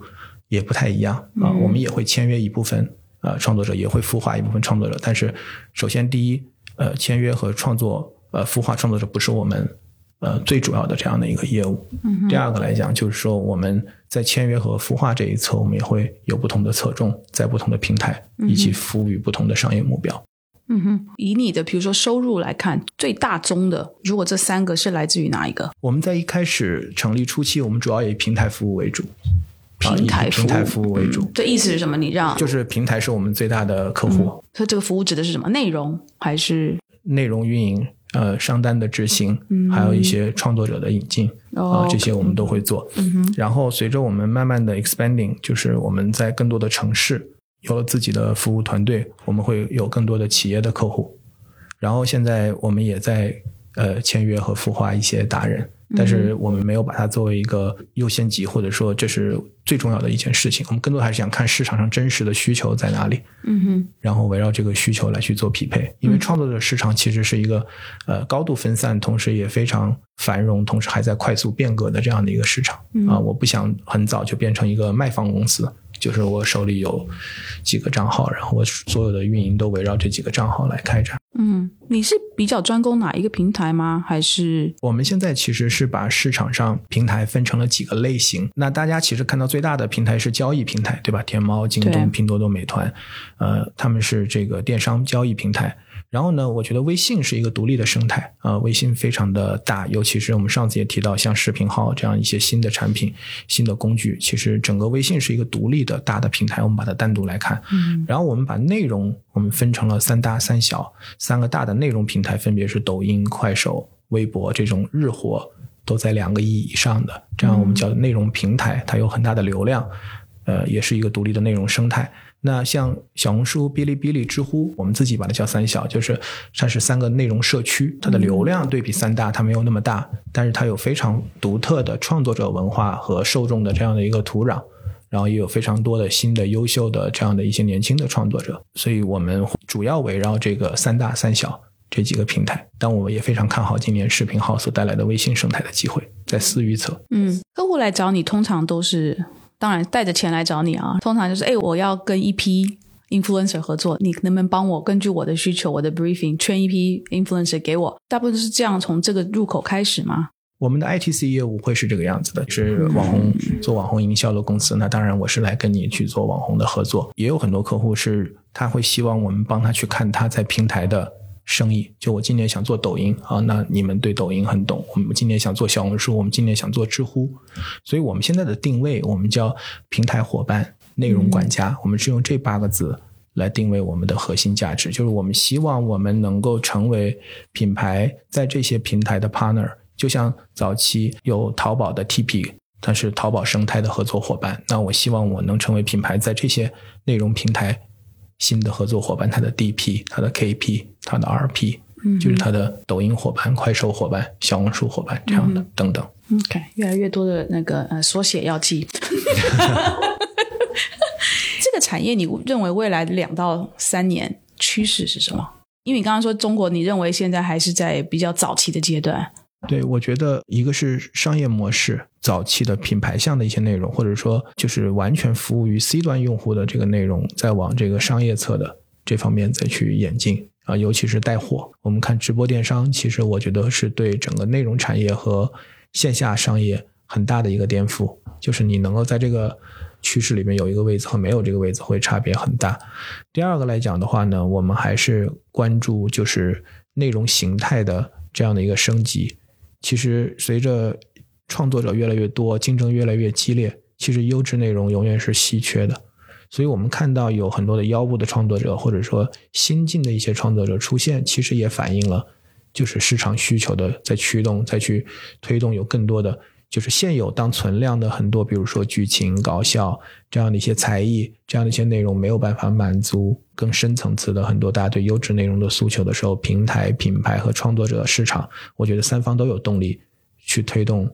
也不太一样啊。我们也会签约一部分呃创作者，也会孵化一部分创作者。但是首先第一，呃，签约和创作呃孵化创作者不是我们呃最主要的这样的一个业务。第二个来讲，就是说我们在签约和孵化这一侧，我们也会有不同的侧重，在不同的平台以及服务于不同的商业目标。嗯哼，以你的比如说收入来看，最大宗的，如果这三个是来自于哪一个？我们在一开始成立初期，我们主要以平台服务为主，啊平台服务，以平台服务为主，这意思是什么？你让就是平台是我们最大的客户，所以这个服务指的是什么？内容还是内容运营、呃商单的执行，还有一些创作者的引进啊、哦这些我们都会做。然后随着我们慢慢的 expanding，就是我们在更多的城市有了自己的服务团队，我们会有更多的企业的客户。然后现在我们也在呃签约和孵化一些达人。但是我们没有把它作为一个优先级，或者说这是最重要的一件事情。我们更多还是想看市场上真实的需求在哪里，嗯哼，然后围绕这个需求来去做匹配。因为创作者市场其实是一个呃高度分散，同时也非常繁荣，同时还在快速变革的这样的一个市场啊。我不想很早就变成一个卖方公司。就是我手里有几个账号，然后我所有的运营都围绕这几个账号来开展。嗯，你是比较专攻哪一个平台吗？还是我们现在其实是把市场上平台分成了几个类型。那大家其实看到最大的平台是交易平台，对吧？天猫、京东、拼多多、美团，呃，他们是这个电商交易平台。然后呢，我觉得微信是一个独立的生态啊，微信非常的大，尤其是我们上次也提到，像视频号这样一些新的产品、新的工具，其实整个微信是一个独立的大的平台，我们把它单独来看。嗯，然后我们把内容我们分成了三大三小，三个大的内容平台，分别是抖音、快手、微博这种日活都在两个亿以上的，这样我们叫内容平台，它有很大的流量，呃，也是一个独立的内容生态。那像小红书、哔哩哔哩、知乎，我们自己把它叫三小，就是它是三个内容社区，它的流量对比三大它没有那么大，但是它有非常独特的创作者文化和受众的这样的一个土壤，然后也有非常多的新的优秀的这样的一些年轻的创作者，所以我们主要围绕这个三大三小这几个平台，但我们也非常看好今年视频号所带来的微信生态的机会，在私预测。嗯，客户来找你通常都是。当然，带着钱来找你啊，通常就是，哎，我要跟一批 influencer 合作，你能不能帮我根据我的需求，我的 briefing 圈一批 influencer 给我？大部分是这样从这个入口开始吗？我们的 ITC 业务会是这个样子的，是网红做网红营销的公司。那当然，我是来跟你去做网红的合作。也有很多客户是他会希望我们帮他去看他在平台的。生意就我今年想做抖音啊，那你们对抖音很懂。我们今年想做小红书，我们今年想做知乎，所以我们现在的定位我们叫平台伙伴、内容管家。我们是用这八个字来定位我们的核心价值，就是我们希望我们能够成为品牌在这些平台的 partner。就像早期有淘宝的 TP，它是淘宝生态的合作伙伴。那我希望我能成为品牌在这些内容平台。新的合作伙伴，他的 DP、他的 KP、他的 RP，就是他的抖音伙伴、快手伙伴、小红书伙伴这样的等等。OK，越来越多的那个呃缩写要记。这个产业，你认为未来两到三年趋势是什么？因为你刚刚说中国，你认为现在还是在比较早期的阶段。对，我觉得一个是商业模式早期的品牌向的一些内容，或者说就是完全服务于 C 端用户的这个内容，再往这个商业侧的这方面再去演进啊，尤其是带货。我们看直播电商，其实我觉得是对整个内容产业和线下商业很大的一个颠覆，就是你能够在这个趋势里面有一个位置和没有这个位置会差别很大。第二个来讲的话呢，我们还是关注就是内容形态的这样的一个升级。其实，随着创作者越来越多，竞争越来越激烈，其实优质内容永远是稀缺的。所以我们看到有很多的腰部的创作者，或者说新进的一些创作者出现，其实也反映了就是市场需求的在驱动，再去推动有更多的。就是现有当存量的很多，比如说剧情、搞笑这样的一些才艺，这样的一些内容没有办法满足更深层次的很多大家对优质内容的诉求的时候，平台、品牌和创作者市场，我觉得三方都有动力去推动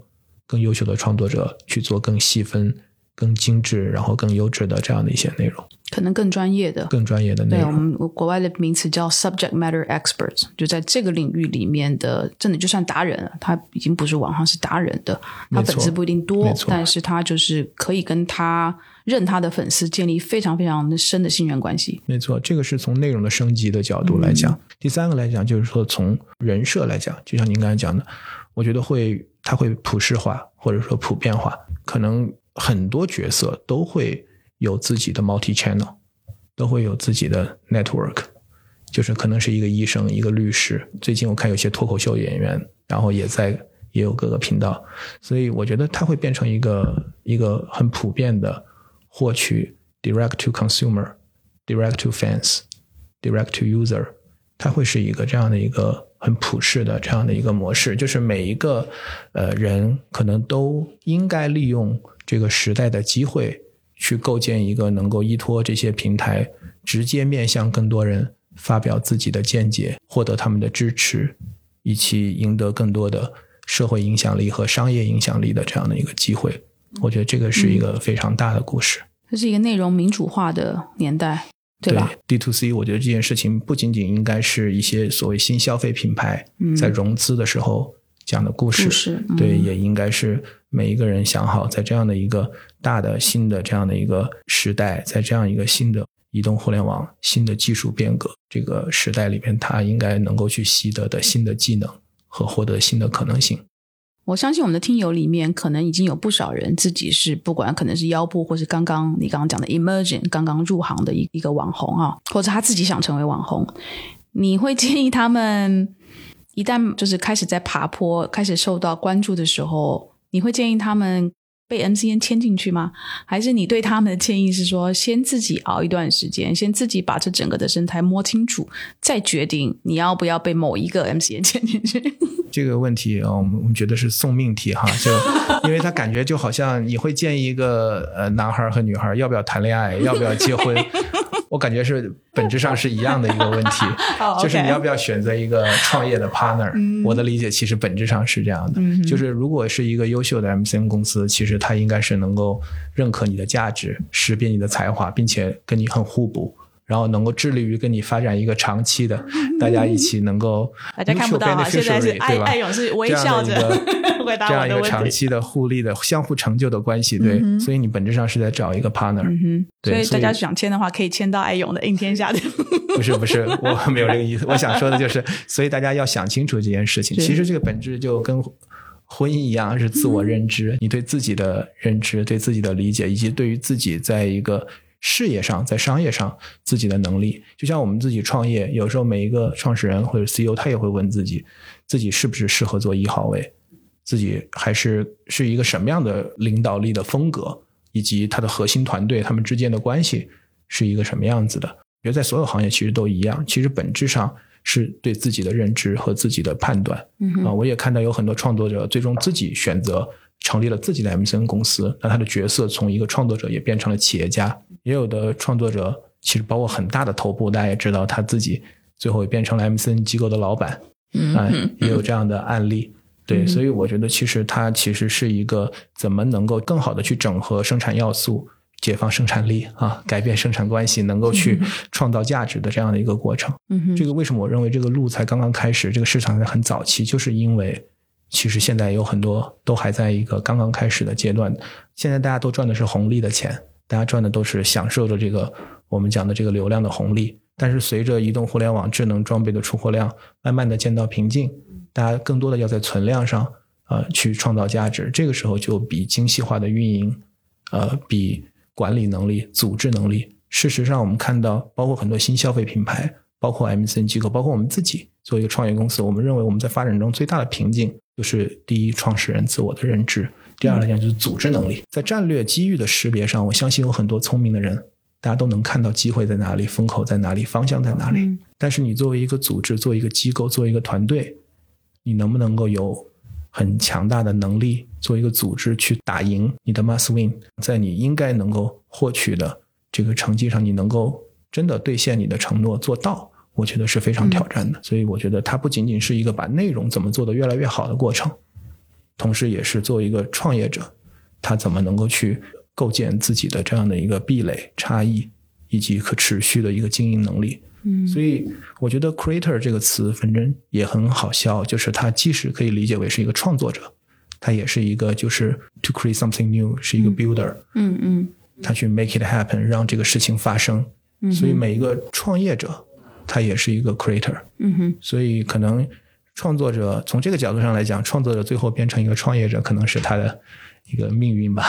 更优秀的创作者去做更细分。更精致，然后更优质的这样的一些内容，可能更专业的、更专业的内容。对我们国外的名词叫 subject matter experts，就在这个领域里面的，真的就算达人了，他已经不是网上是达人的，他粉丝不一定多，但是他就是可以跟他认他的粉丝建立非常非常深的信任关系。没错，这个是从内容的升级的角度来讲。第三个来讲，就是说从人设来讲，就像您刚才讲的，我觉得会它会普世化或者说普遍化，可能。很多角色都会有自己的 multi channel，都会有自己的 network，就是可能是一个医生，一个律师。最近我看有些脱口秀演员，然后也在也有各个频道，所以我觉得它会变成一个一个很普遍的获取 direct to consumer，direct to fans，direct to user，它会是一个这样的一个很普世的这样的一个模式，就是每一个呃人可能都应该利用。这个时代的机会，去构建一个能够依托这些平台，直接面向更多人发表自己的见解，获得他们的支持，以及赢得更多的社会影响力和商业影响力的这样的一个机会。我觉得这个是一个非常大的故事。这是一个内容民主化的年代，对吧？D to C，我觉得这件事情不仅仅应该是一些所谓新消费品牌在融资的时候讲的故事，故事嗯对，也应该是每一个人想好，在这样的一个大的新的这样的一个时代，在这样一个新的移动互联网、新的技术变革这个时代里面，他应该能够去习得的新的技能和获得新的可能性。我相信我们的听友里面，可能已经有不少人自己是不管可能是腰部，或是刚刚你刚刚讲的 emerging 刚刚入行的一一个网红啊，或者他自己想成为网红，你会建议他们一旦就是开始在爬坡、开始受到关注的时候，你会建议他们被 MCN 牵进去吗？还是你对他们的建议是说，先自己熬一段时间，先自己把这整个的生态摸清楚，再决定你要不要被某一个 MCN 牵 进去？这个问题啊，我们我们觉得是送命题哈，就 因为他感觉就好像你会建议一个呃男孩和女孩要不要谈恋爱，要不要结婚，我感觉是本质上是一样的一个问题，哦就是你要不要选择一个创业的 partner。我的理解其实本质上是这样的，就是如果是一个优秀的 MCN 公司，其实它应该是能够认可你的价值，识别你的才华，并且跟你很互补。然后能够致力于跟你发展一个长期的，大家一起能够大家看不到啊现在是爱对吧爱勇是微笑着这样的 回答这样一个。长期的互利的、相互成就的关系，对，所以你本质上是在找一个 partner，、所以大家想签的话，可以签到爱勇的应天下的。不是不是，我没有这个意思。我想说的就是，所以大家要想清楚这件事情。其实这个本质就跟婚姻一样，是自我认知，你对自己的认知、对自己的理解，以及对于自己在一个事业上、在商业上自己的能力。就像我们自己创业，有时候每一个创始人或者 CEO，他也会问自己，自己是不是适合做一号位，自己还是是一个什么样的领导力的风格，以及他的核心团队他们之间的关系是一个什么样子的。我觉得在所有行业其实都一样，其实本质上是对自己的认知和自己的判断。嗯啊，我也看到有很多创作者最终自己选择成立了自己的 MCN 公司，那他的角色从一个创作者也变成了企业家。也有的创作者其实包括很大的头部，大家也知道他自己最后也变成了 MCN 机构的老板，嗯啊，也有这样的案例。对，嗯所以我觉得其实它其实是一个怎么能够更好的去整合生产要素。解放生产力啊，改变生产关系，能够去创造价值的这样的一个过程。嗯，这个为什么我认为这个路才刚刚开始，这个市场还很早期，就是因为其实现在有很多都还在一个刚刚开始的阶段。现在大家都赚的是红利的钱，大家赚的都是享受着这个我们讲的这个流量的红利。但是随着移动互联网智能装备的出货量慢慢的见到瓶颈，大家更多的要在存量上呃去创造价值。这个时候就比精细化的运营，呃，比管理能力、组织能力。事实上，我们看到，包括很多新消费品牌，包括 MCN 机构，包括我们自己作为一个创业公司，我们认为我们在发展中最大的瓶颈就是第一，创始人自我的认知；第二来讲就是组织能力。在战略机遇的识别上，我相信有很多聪明的人，大家都能看到机会在哪里，风口在哪里，方向在哪里。嗯但是你作为一个组织，作为一个机构，作为一个团队，你能不能够有很强大的能力，作为一个组织去打赢你的 must win，在你应该能够获取的这个成绩上，你能够真的兑现你的承诺做到，我觉得是非常挑战的。所以我觉得它不仅仅是一个把内容怎么做得越来越好的过程，同时也是作为一个创业者，他怎么能够去构建自己的这样的一个壁垒、差异以及可持续的一个经营能力。嗯所以我觉得 creator 这个词反正也很好笑，就是它既是可以理解为是一个创作者，它也是一个就是 to create something new，是一个 builder，、嗯嗯他去 make it happen，让这个事情发生。嗯所以每一个创业者，他也是一个 creator。嗯哼，所以可能创作者从这个角度上来讲，创作者最后变成一个创业者，可能是他的一个命运吧。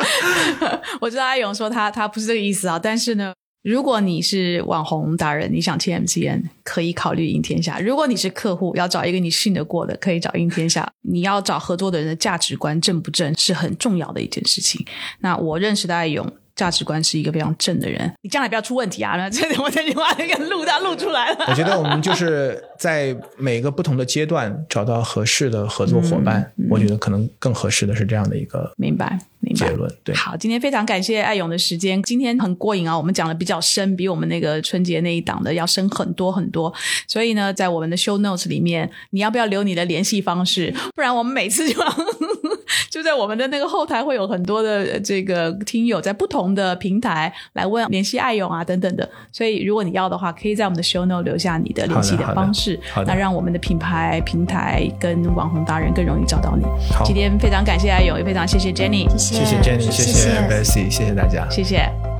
我知道阿勇说他他不是这个意思啊，但是呢，如果你是网红达人，你想签 MCN，可以考虑赢天下；如果你是客户，要找一个你信得过的，可以找赢天下。你要找合作的人的价值观正不正，是很重要的一件事情。那我认识的阿勇。价值观是一个非常正的人，你将来不要出问题啊！那这我这句话那个录到录出来了。我觉得我们就是在每个不同的阶段找到合适的合作伙伴，我觉得可能更合适的是这样的一个明白，明结论。对，好，今天非常感谢艾勇的时间，今天很过瘾啊，我们讲的比较深，比我们那个春节那一档的要深很多很多。所以呢，在我们的 show notes 里面，你要不要留你的联系方式？不然我们每次就就在我们的那个后台会有很多的这个听友在不同的平台来问联系爱勇啊等等的。所以如果你要的话，可以在我们的 show note 留下你的联系的方式，那让我们的品牌平台跟网红达人更容易找到你。今天非常感谢爱勇，也非常谢谢 Jenny，谢谢 Jenny，谢谢 Bessy，谢谢大家，谢谢。